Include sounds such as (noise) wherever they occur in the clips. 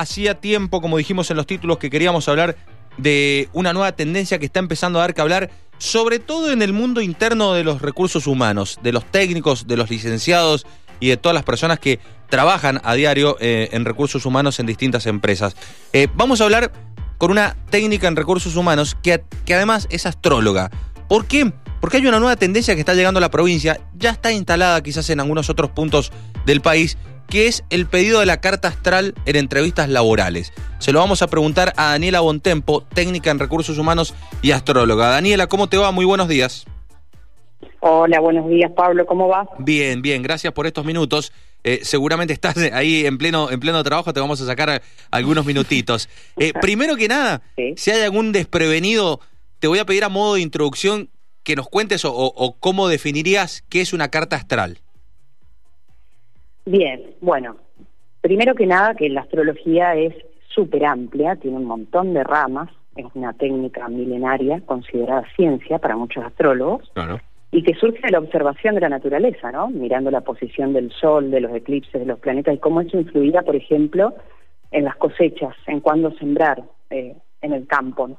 hacía tiempo, como dijimos en los títulos, que queríamos hablar de una nueva tendencia que está empezando a dar que hablar, sobre todo en el mundo interno de los recursos humanos, de los técnicos, de los licenciados y de todas las personas que trabajan a diario eh, en recursos humanos en distintas empresas. Eh, vamos a hablar con una técnica en recursos humanos que, que además es astróloga. ¿Por qué? Porque hay una nueva tendencia que está llegando a la provincia, ya está instalada quizás en algunos otros puntos del país, que es el pedido de la carta astral en entrevistas laborales. Se lo vamos a preguntar a Daniela Bontempo, técnica en recursos humanos y astróloga. Daniela, ¿cómo te va? Muy buenos días. Hola, buenos días Pablo, ¿cómo va? Bien, bien, gracias por estos minutos. Eh, seguramente estás (laughs) ahí en pleno, en pleno trabajo, te vamos a sacar algunos minutitos. Eh, primero que nada, si hay algún desprevenido, te voy a pedir a modo de introducción que nos cuentes o cómo definirías qué es una carta astral. Bien, bueno, primero que nada que la astrología es súper amplia, tiene un montón de ramas, es una técnica milenaria considerada ciencia para muchos astrólogos. Y que surge de la observación de la naturaleza, ¿no? Mirando la posición del sol, de los eclipses, de los planetas y cómo eso influirá, por ejemplo, en las cosechas, en cuándo sembrar eh, en el campo,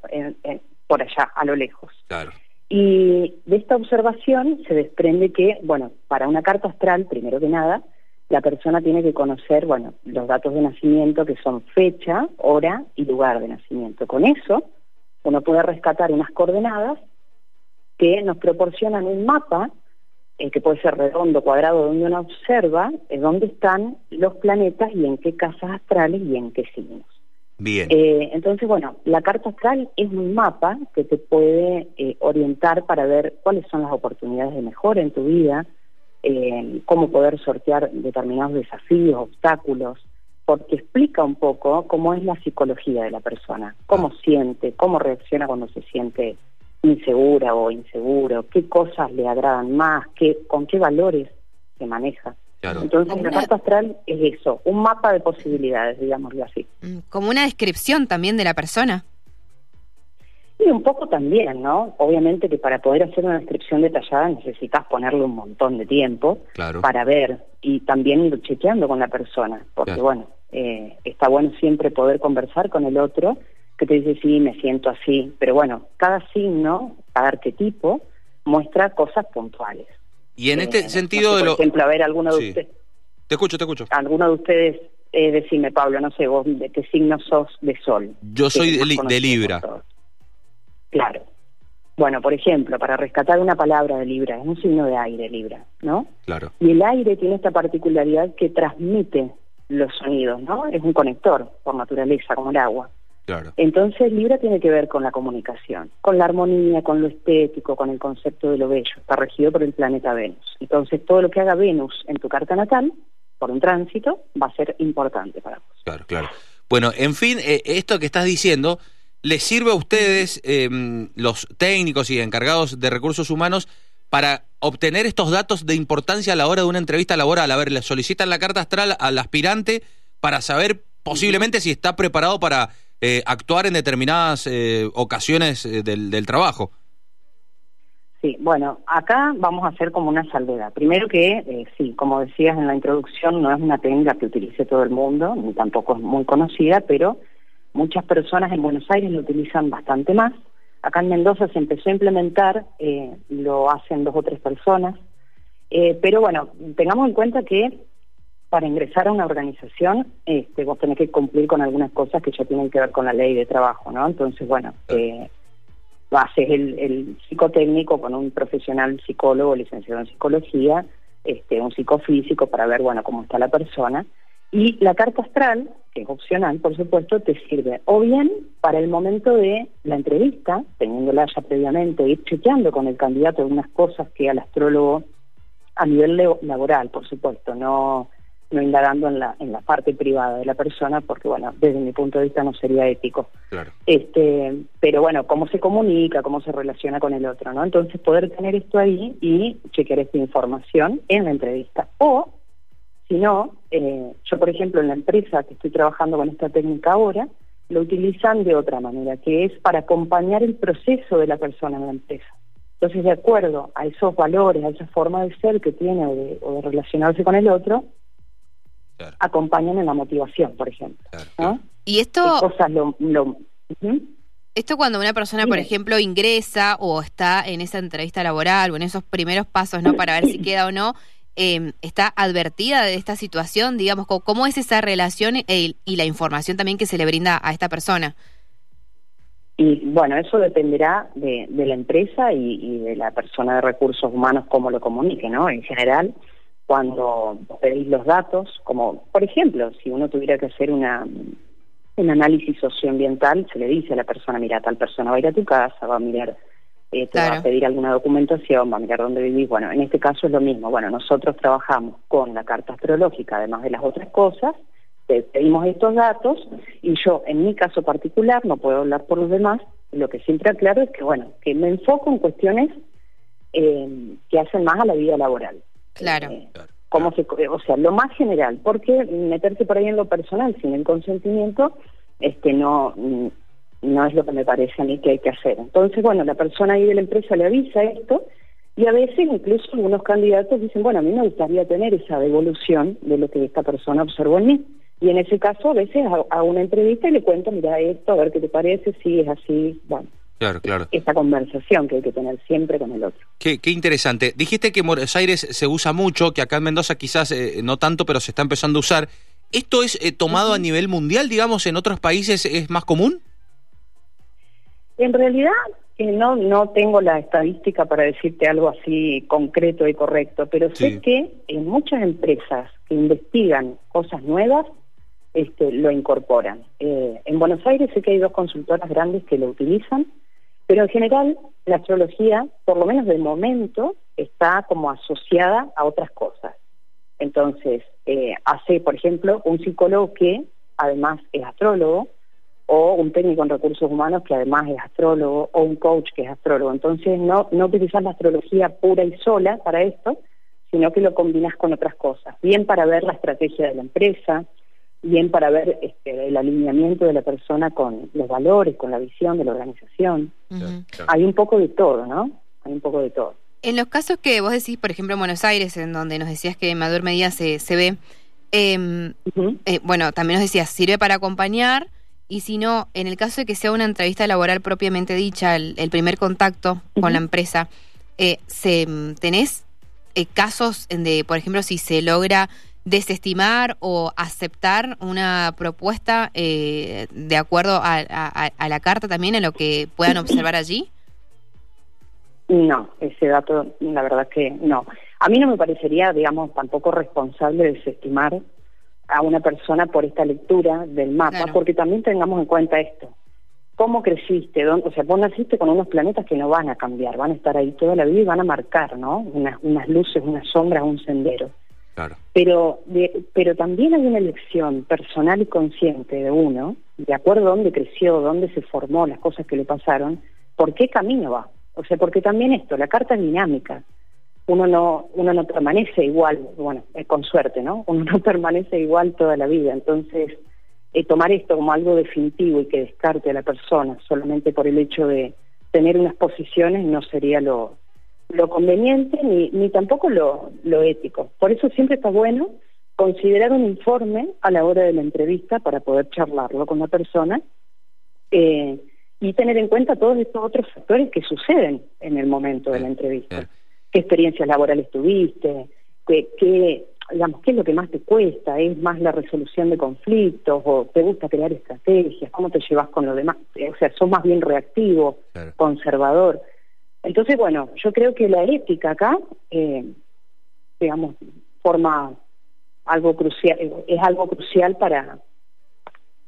por allá, a lo lejos. Claro. Y de esta observación se desprende que, bueno, para una carta astral, primero que nada, la persona tiene que conocer, bueno, los datos de nacimiento que son fecha, hora y lugar de nacimiento. Con eso, uno puede rescatar unas coordenadas que nos proporcionan un mapa, eh, que puede ser redondo, cuadrado, donde uno observa eh, dónde están los planetas y en qué casas astrales y en qué signos. Bien. Eh, entonces, bueno, la carta astral es un mapa que te puede orientar para ver cuáles son las oportunidades de mejora en tu vida, eh, cómo poder sortear determinados desafíos, obstáculos, porque explica un poco cómo es la psicología de la persona, cómo ah. siente, cómo reacciona cuando se siente insegura o inseguro, qué cosas le agradan más, qué, con qué valores se maneja. Entonces, la carta astral es eso, un mapa de posibilidades, digámoslo así. Mm, como una descripción también de la persona. Y un poco también, ¿no? Obviamente que para poder hacer una descripción detallada necesitas ponerle un montón de tiempo para ver y también ir chequeando con la persona, porque bueno, eh, está bueno siempre poder conversar con el otro que te dice, sí, me siento así, pero bueno, cada signo, cada arquetipo muestra cosas puntuales. Y en este sentido de lo... Por ejemplo, a ver, alguno de ustedes... Te escucho, te escucho. Alguno de ustedes, eh, decime, Pablo, no sé, vos, ¿de qué signo sos de sol? Yo soy de Libra. Claro. Bueno, por ejemplo, para rescatar una palabra de Libra, es un signo de aire Libra, ¿no? Claro. Y el aire tiene esta particularidad que transmite los sonidos, ¿no? Es un conector por naturaleza, como el agua. Claro. Entonces Libra tiene que ver con la comunicación, con la armonía, con lo estético, con el concepto de lo bello. Está regido por el planeta Venus. Entonces todo lo que haga Venus en tu carta natal, por un tránsito, va a ser importante para vos. Claro, claro. Bueno, en fin, eh, esto que estás diciendo les sirve a ustedes, em, los técnicos y encargados de recursos humanos, para obtener estos datos de importancia a la hora de una entrevista laboral? A ver, le solicitan la carta astral al aspirante para saber posiblemente si está preparado para eh, actuar en determinadas eh, ocasiones eh, del, trabajo. Sí, bueno, acá vamos a hacer como una salvedad. Primero que, sí, como decías en la introducción, no es una técnica que utilice todo el mundo, ni tampoco es muy conocida, pero Muchas personas en Buenos Aires lo utilizan bastante más. Acá en Mendoza se empezó a implementar, eh, lo hacen dos o tres personas. Pero bueno, tengamos en cuenta que para ingresar a una organización, este, vos tenés que cumplir con algunas cosas que ya tienen que ver con la ley de trabajo, ¿no? Entonces, bueno, eh, haces el, el, psicotécnico con un profesional psicólogo, licenciado en psicología, este, un psicofísico para ver, bueno, cómo está la persona. Y la carta astral, que es opcional, por supuesto, te sirve o bien para el momento de la entrevista, teniéndola ya previamente, ir chequeando con el candidato algunas cosas que al astrólogo, a nivel laboral, por supuesto, no, no indagando en la, en la parte privada de la persona, porque, bueno, desde mi punto de vista no sería ético. Claro. Este, pero bueno, cómo se comunica, cómo se relaciona con el otro, ¿no? Entonces, poder tener esto ahí y chequear esta información en la entrevista. O si no, eh, yo por ejemplo en la empresa que estoy trabajando con esta técnica ahora, lo utilizan de otra manera, que es para acompañar el proceso de la persona en la empresa. Entonces, de acuerdo a esos valores, a esa forma de ser que tiene o de, relacionarse con el otro, acompañan en la motivación, por ejemplo. Y esto... Cosas lo, lo esto cuando una persona, por ejemplo, ingresa o está en esa entrevista laboral o en esos primeros pasos, ¿no? Para ver si queda o no, eh, está advertida de esta situación, digamos, ¿cómo es esa relación y la información también que se le brinda a esta persona? Y bueno, eso dependerá de, la empresa y, de la persona de recursos humanos cómo lo comunique, ¿no? En general, cuando pedís los datos, como por ejemplo, si uno tuviera que hacer una un análisis socioambiental, se le dice a la persona, mira, tal persona va a ir a tu casa, va a mirar, eh, te va a pedir alguna documentación, va a mirar dónde vivís. Bueno, en este caso es lo mismo. Bueno, nosotros trabajamos con la carta astrológica, además de las otras cosas, te pedimos estos datos y yo, en mi caso particular, no puedo hablar por los demás, lo que siempre aclaro es que, bueno, que me enfoco en cuestiones eh, que hacen más a la vida laboral. Claro. Eh, cómo se, o sea, lo más general, porque meterse por ahí en lo personal sin el consentimiento, este, no, no es lo que me parece a mí que hay que hacer. Entonces, bueno, la persona ahí de la empresa le avisa esto y a veces incluso algunos candidatos dicen, bueno, a mí me gustaría tener esa devolución de lo que esta persona observó en mí. Y en ese caso, a veces hago una entrevista y le cuento, mira esto, a ver qué te parece, si es así, bueno. Claro, claro. Esa conversación que hay que tener siempre con el otro. Qué, qué interesante. Dijiste que en Buenos Aires se usa mucho, que acá en Mendoza quizás eh, no tanto, pero se está empezando a usar. ¿Esto es eh, tomado a nivel mundial, digamos, en otros países es más común? En realidad, eh, no, no tengo la estadística para decirte algo así concreto y correcto, pero sé que en muchas empresas que investigan cosas nuevas, este, lo incorporan. en Buenos Aires sé que hay dos consultoras grandes que lo utilizan, pero en general, la astrología, por lo menos de momento, está como asociada a otras cosas. Entonces, eh, hace, por ejemplo, un psicólogo que además es astrólogo, o un técnico en recursos humanos que además es astrólogo, o un coach que es astrólogo. Entonces, no, no utilizas la astrología pura y sola para esto, sino que lo combinas con otras cosas. Bien para ver la estrategia de la empresa, bien para ver este, el alineamiento de la persona con los valores, con la visión de la organización. Hay un poco de todo, ¿no? Hay un poco de todo. En los casos que vos decís, por ejemplo, en Buenos Aires, en donde nos decías que en mayor medida se, se ve, em, eh, bueno, también nos decías, sirve para acompañar, y si no, en el caso de que sea una entrevista laboral propiamente dicha, el, primer contacto con la empresa, eh, se, ¿tenés eh, casos de, por ejemplo, si se logra desestimar o aceptar una propuesta eh, de acuerdo a, la carta también en lo que puedan observar allí? No, ese dato la verdad que no. A mí no me parecería, digamos, tampoco responsable desestimar a una persona por esta lectura del mapa, porque también tengamos en cuenta esto. ¿Cómo creciste? ¿Dónde? O sea, vos naciste con unos planetas que no van a cambiar, van a estar ahí toda la vida y van a marcar, ¿no? Unas, unas luces, unas sombras, un sendero. Pero, pero también hay una elección personal y consciente de uno, de acuerdo a dónde creció, dónde se formó, las cosas que le pasaron, por qué camino va. O sea, porque también esto, la carta es dinámica. Uno no, uno no permanece igual, bueno, eh, con suerte, ¿no? Uno no (laughs) permanece igual toda la vida. Entonces, eh, tomar esto como algo definitivo y que descarte a la persona solamente por el hecho de tener unas posiciones no sería lo, lo conveniente ni, ni tampoco lo, lo ético. Por eso siempre está bueno considerar un informe a la hora de la entrevista para poder charlarlo con la persona eh, y tener en cuenta todos estos otros factores que suceden en el momento de la entrevista. ¿Qué experiencias laborales tuviste? ¿Qué, qué, digamos, ¿Qué es lo que más te cuesta? ¿Es más la resolución de conflictos? ¿O te gusta crear estrategias? ¿Cómo te llevas con lo demás? O sea, ¿sos más bien reactivo, conservador? Entonces, bueno, yo creo que la ética acá, eh, digamos, forma algo crucial, es algo crucial para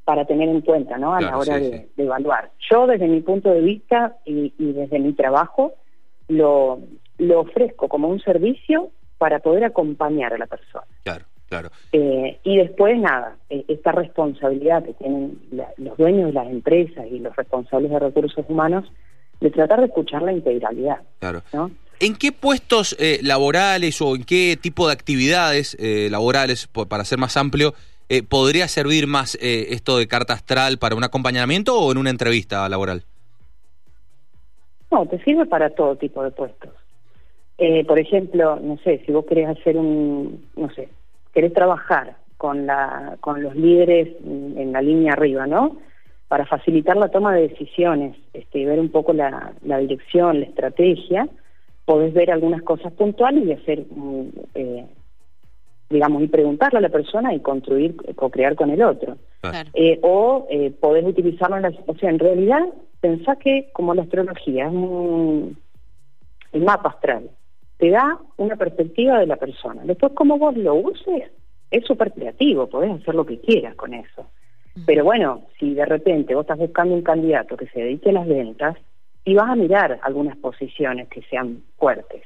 para tener en cuenta, ¿no? A la hora de, evaluar. Yo, desde mi punto de vista y, desde mi trabajo, lo, lo ofrezco como un servicio para poder acompañar a la persona. Claro, claro. Eh, y después, nada, eh, esta responsabilidad que tienen los dueños de las empresas y los responsables de recursos humanos de tratar de escuchar la integralidad. Claro. ¿En qué puestos eh, laborales o en qué tipo de actividades eh, laborales, para ser más amplio, eh, podría servir más esto de carta astral para un acompañamiento o en una entrevista laboral? No, te sirve para todo tipo de puestos. por ejemplo, no sé, si vos querés hacer un, no sé, querés trabajar con, la, con los líderes en la línea arriba, ¿no? Para facilitar la toma de decisiones, este, ver un poco la, la dirección, la estrategia, podés ver algunas cosas puntuales y hacer, eh, digamos, y preguntarle a la persona y construir, co-crear con el otro. Eh, o eh, podés utilizarlo en la... O sea, en realidad, pensá que como la astrología es un el mapa astral, te da una perspectiva de la persona. Después, como vos lo uses, es súper creativo, podés hacer lo que quieras con eso. Pero bueno, si de repente vos estás buscando un candidato que se dedique a las ventas, y vas a mirar algunas posiciones que sean fuertes.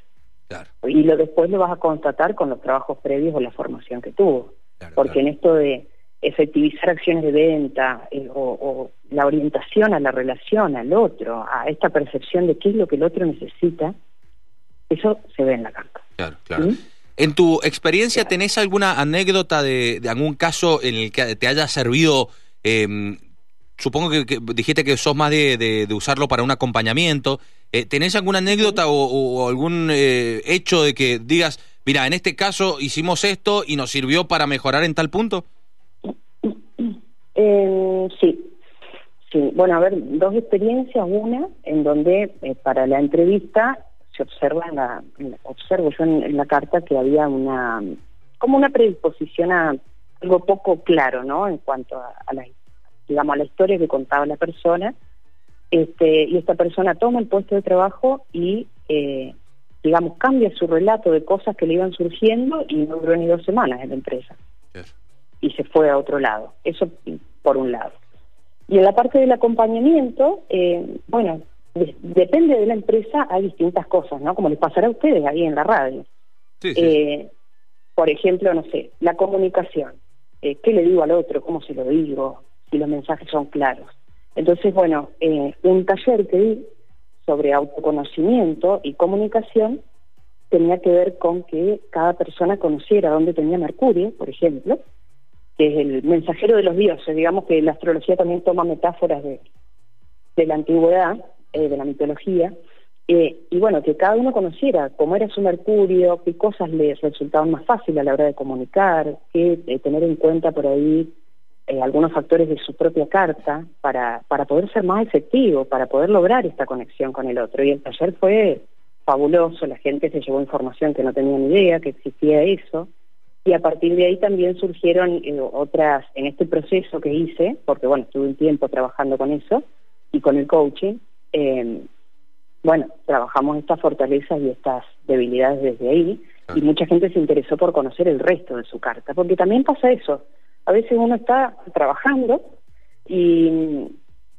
Y lo después lo vas a constatar con los trabajos previos o la formación que tuvo. Porque en esto de efectivizar acciones de venta eh, o, la orientación a la relación, al otro, a esta percepción de qué es lo que el otro necesita, eso se ve en la carta. Claro, claro. En tu experiencia, ¿tenés alguna anécdota de, algún caso en el que te haya servido? Eh, supongo que, dijiste que sos más de, usarlo para un acompañamiento. Eh, ¿Tenés alguna anécdota o, algún eh, hecho de que digas, mira, en este caso hicimos esto y nos sirvió para mejorar en tal punto? Eh, sí, sí. Bueno, a ver, dos experiencias. Una en donde para la entrevista se observa, en la, observo yo en, la carta que había una, como una predisposición a algo poco claro, ¿no? En cuanto a, la, digamos, a la historia que contaba la persona, este, y esta persona toma el puesto de trabajo y, eh, digamos, cambia su relato de cosas que le iban surgiendo y no duró ni dos semanas en la empresa. Y se fue a otro lado. Eso por un lado. Y en la parte del acompañamiento, eh, bueno, depende de la empresa, hay distintas cosas, ¿no? Como les pasará a ustedes ahí en la radio. Eh, por ejemplo, no sé, la comunicación. Eh, ¿Qué le digo al otro? ¿Cómo se lo digo? Si los mensajes son claros. Entonces, bueno, eh, un taller que di sobre autoconocimiento y comunicación tenía que ver con que cada persona conociera dónde tenía Mercurio, por ejemplo, que es el mensajero de los dioses. Digamos que la astrología también toma metáforas de, de la antigüedad eh, de la mitología, eh, y bueno, que cada uno conociera cómo era su Mercurio, qué cosas le resultaban más fáciles a la hora de comunicar, qué eh, tener en cuenta por ahí algunos factores de su propia carta para, para poder ser más efectivo, para poder lograr esta conexión con el otro. Y el taller fue fabuloso, la gente se llevó información que no tenía ni idea que existía eso, y a partir de ahí también surgieron otras, en este proceso que hice, porque bueno, estuve un tiempo trabajando con eso y con el coaching, eh, bueno, trabajamos estas fortalezas y estas debilidades desde ahí y mucha gente se interesó por conocer el resto de su carta, porque también pasa eso. A veces uno está trabajando y,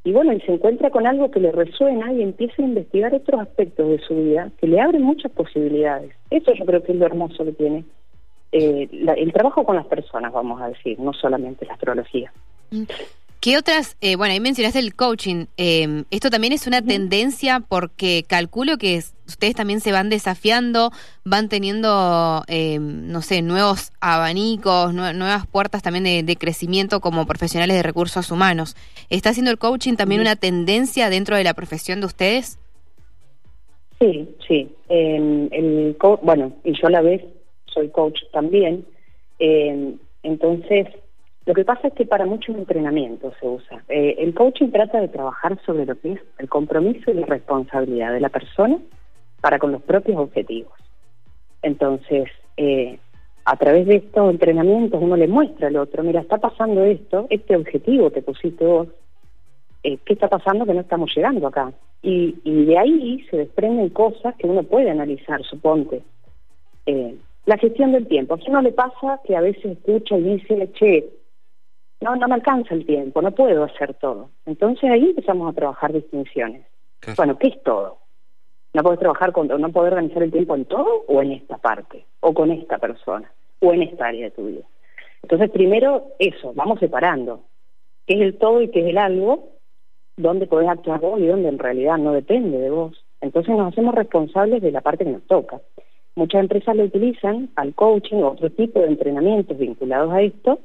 y bueno, y se encuentra con algo que le resuena y empieza a investigar otros aspectos de su vida que le abren muchas posibilidades. Eso yo creo que es lo hermoso que tiene eh, el trabajo con las personas, vamos a decir, no solamente la astrología. ¿Qué otras, eh, bueno, ahí mencionaste el coaching, em, esto también es una tendencia porque calculo que ustedes también se van desafiando, van teniendo, em, no sé, nuevos abanicos, nuevas puertas también de, crecimiento como profesionales de recursos humanos. ¿Está haciendo el coaching también una tendencia dentro de la profesión de ustedes? Sí, sí. Em, bueno, y yo a la vez soy coach también. entonces, lo que pasa es que para muchos entrenamientos se usa. Eh, el coaching trata de trabajar sobre lo que es el compromiso y la responsabilidad de la persona para con los propios objetivos. Entonces, eh, a través de estos entrenamientos uno le muestra al otro, mira, está pasando esto, este objetivo que pusiste vos, eh, ¿qué está pasando que no estamos llegando acá? Y, de ahí se desprenden cosas que uno puede analizar, suponte. la gestión del tiempo. ¿A quién no le pasa que a veces escucha y dice, che, no, no me alcanza el tiempo, no puedo hacer todo. Entonces ahí empezamos a trabajar distinciones. Bueno, ¿qué es todo? No puedes trabajar con, no poder organizar el tiempo en todo o en esta parte, o con esta persona, o en esta área de tu vida. Entonces, primero eso, vamos separando qué es el todo y qué es el algo, dónde podés actuar vos y dónde en realidad no depende de vos. Entonces nos hacemos responsables de la parte que nos toca. Muchas empresas lo utilizan al coaching o otro tipo de entrenamientos vinculados a esto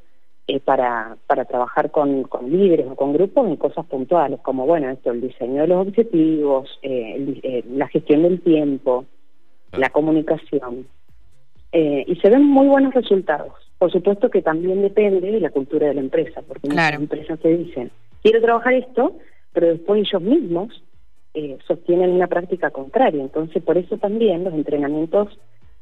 eh, para, para trabajar con, con, líderes o con grupos en cosas puntuales, como bueno, esto, el diseño de los objetivos, eh, eh, la gestión del tiempo, la comunicación. y se ven muy buenos resultados. Por supuesto que también depende de la cultura de la empresa, porque muchas empresas te dicen, quiero trabajar esto, pero después ellos mismos sostienen una práctica contraria. Entonces, por eso también los entrenamientos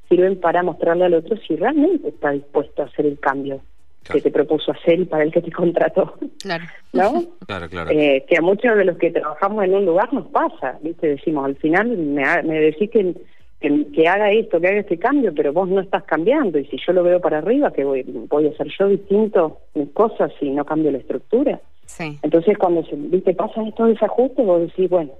sirven para mostrarle al otro si realmente está dispuesto a hacer el cambio que te propuso hacer y para el que te contrató. Claro. (laughs) ¿No? Claro, claro. Eh, que a muchos de los que trabajamos en un lugar nos pasa, ¿viste? Decimos, al final me, me decís que que, haga esto, que haga este cambio, pero vos no estás cambiando y si yo lo veo para arriba, que voy, voy a hacer yo distinto mis cosas y no cambio la estructura. Sí. Entonces cuando se, viste pasan estos desajustes, vos decís, bueno,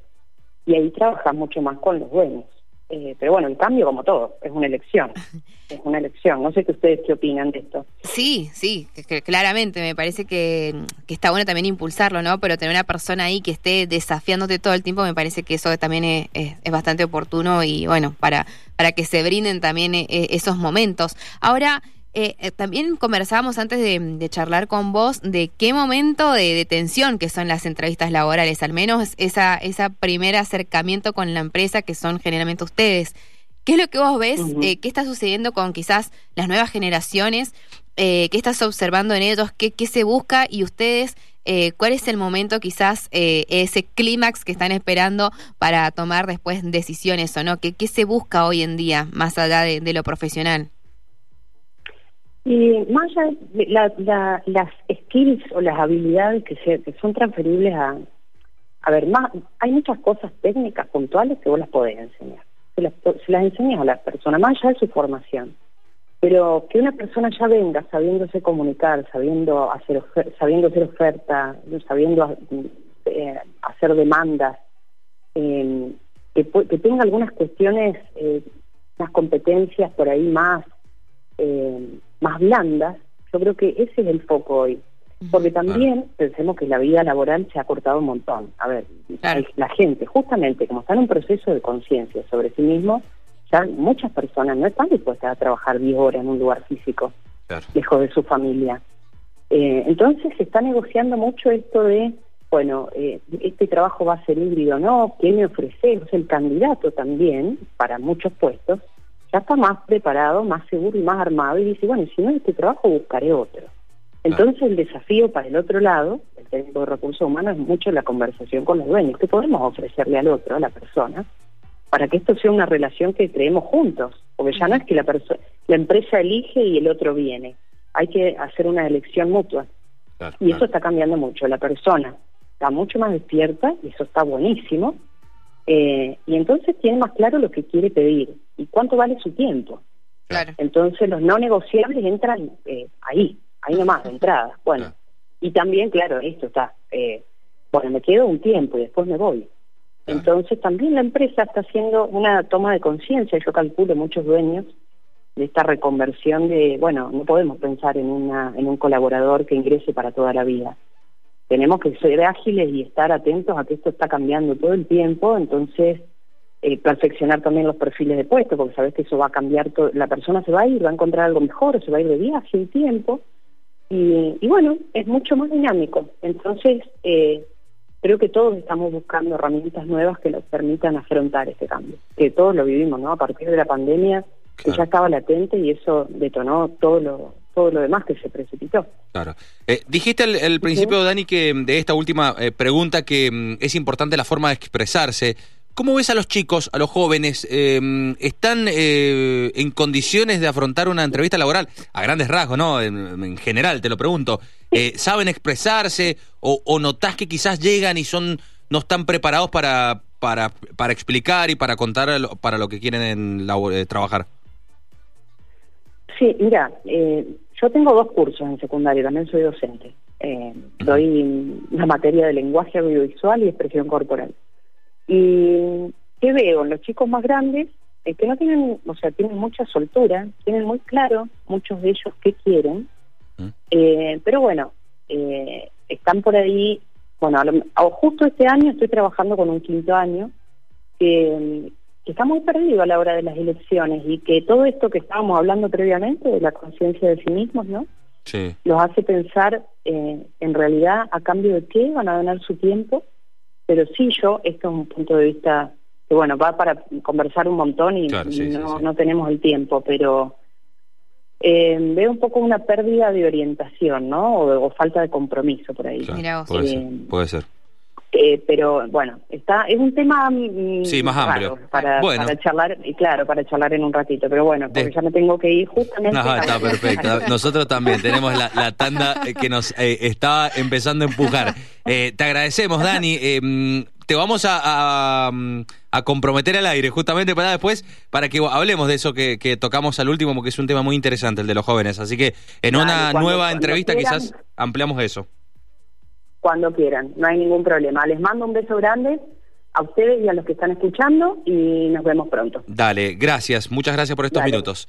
y ahí trabajas mucho más con los dueños. Eh, pero bueno, el cambio, como todo, es una elección. (laughs) Es una elección. No sé qué ustedes qué opinan de esto. Sí, sí, claramente. Me parece que, está bueno también impulsarlo, ¿no? Pero tener una persona ahí que esté desafiándote todo el tiempo, me parece que eso también es, es, bastante oportuno y bueno, para, para que se brinden también eh, esos momentos. Ahora, eh, eh, también conversábamos antes de, charlar con vos de qué momento de, tensión que son las entrevistas laborales, al menos esa, esa primer acercamiento con la empresa que son generalmente ustedes. ¿Qué es lo que vos ves? Eh, ¿Qué está sucediendo con quizás las nuevas generaciones? ¿Qué estás observando en ellos? ¿Qué, qué se busca? Y ustedes, ¿cuál es el momento quizás, ese clímax que están esperando para tomar después decisiones o no? ¿Qué, qué se busca hoy en día más allá de lo profesional? Y más allá la, las skills o las habilidades que, se, son transferibles a... A ver, más, hay muchas cosas técnicas puntuales que vos las podés enseñar. Se las, se las enseñas a las personas, más allá de su formación. Pero que una persona ya venga sabiéndose comunicar, sabiendo hacer, sabiendo hacer oferta, sabiendo eh, hacer demandas, eh, que, que, tenga algunas cuestiones, eh, unas competencias por ahí más eh, más blandas, yo creo que ese es el foco hoy. Porque también pensemos que la vida laboral se ha cortado un montón. A ver, la gente, justamente como está en un proceso de conciencia sobre sí mismo, ya muchas personas no están dispuestas a trabajar 10 horas en un lugar físico, lejos de su familia. Eh, entonces se está negociando mucho esto de, bueno, eh, este trabajo va a ser híbrido o no, ¿qué me ofrece? El candidato también, para muchos puestos, ya está más preparado, más seguro y más armado y dice, bueno, si no este trabajo buscaré otro. Entonces el desafío para el otro lado, el técnico de recursos humanos, es mucho la conversación con los dueños. ¿Qué podemos ofrecerle al otro, a la persona, para que esto sea una relación que creemos juntos? Porque ya no es que la, la empresa elige y el otro viene. Hay que hacer una elección mutua. y eso está cambiando mucho. La persona está mucho más despierta y eso está buenísimo. Eh, y entonces tiene más claro lo que quiere pedir y cuánto vale su tiempo. Claro. Entonces los no negociables entran eh, ahí, ahí nomás, de entrada. Bueno, y también, claro, esto está, eh, bueno, me quedo un tiempo y después me voy. Entonces también la empresa está haciendo una toma de conciencia, yo calculo muchos dueños de esta reconversión de, bueno, no podemos pensar en, una, en un colaborador que ingrese para toda la vida. Tenemos que ser ágiles y estar atentos a que esto está cambiando todo el tiempo, entonces eh, perfeccionar también los perfiles de puesto, porque sabes que eso va a cambiar, todo, la persona se va a ir, va a encontrar algo mejor, se va a ir de viaje un tiempo, y, bueno, es mucho más dinámico. Entonces, eh, creo que todos estamos buscando herramientas nuevas que nos permitan afrontar este cambio, que todos lo vivimos, ¿no? A partir de la pandemia, que ya estaba latente y eso detonó todo lo, todo lo demás que se precipitó. Claro. Eh, dijiste al, principio, Dani, que de esta última pregunta que mm, es importante la forma de expresarse. ¿Cómo ves a los chicos, a los jóvenes? Em, ¿Están eh, en condiciones de afrontar una entrevista laboral? A grandes rasgos, ¿no? En, general, te lo pregunto. Eh, ¿Saben expresarse o, o, notás que quizás llegan y son no están preparados para, para, para explicar y para contar para lo que quieren en eh, trabajar? Sí, mira, yo tengo dos cursos en secundaria, también soy docente. doy la materia de lenguaje audiovisual y expresión corporal. Y ¿qué veo? Los chicos más grandes, eh, que no tienen, o sea, tienen mucha soltura, tienen muy claro muchos de ellos qué quieren, mm. eh, pero bueno, eh, están por ahí, bueno, justo este año estoy trabajando con un quinto año que, está muy perdido a la hora de las elecciones y que todo esto que estábamos hablando previamente de la conciencia de sí mismos, ¿no? Sí. Los hace pensar en realidad a cambio de qué van a ganar su tiempo pero sí yo, esto es un punto de vista que bueno, va para conversar un montón y, no, no tenemos el tiempo, pero eh, veo un poco una pérdida de orientación, ¿no? O, falta de compromiso por ahí. puede, ser, eh, puede ser. Eh, pero bueno, está es un tema mm, sí, más amplio para, para, charlar y claro para charlar en un ratito, pero bueno, porque ya me tengo que ir justamente. No, está perfecto. (laughs) Nosotros también tenemos la, tanda que nos eh, está empezando a empujar. Eh, te agradecemos, Dani. Mm, te vamos a, a, comprometer al aire justamente para después, para que hablemos de eso que, tocamos al último, porque es un tema muy interesante el de los jóvenes. Así que en una nueva entrevista quizás ampliamos eso cuando quieran, no hay ningún problema. Les mando un beso grande a ustedes y a los que están escuchando y nos vemos pronto. Dale, gracias, muchas gracias por estos minutos.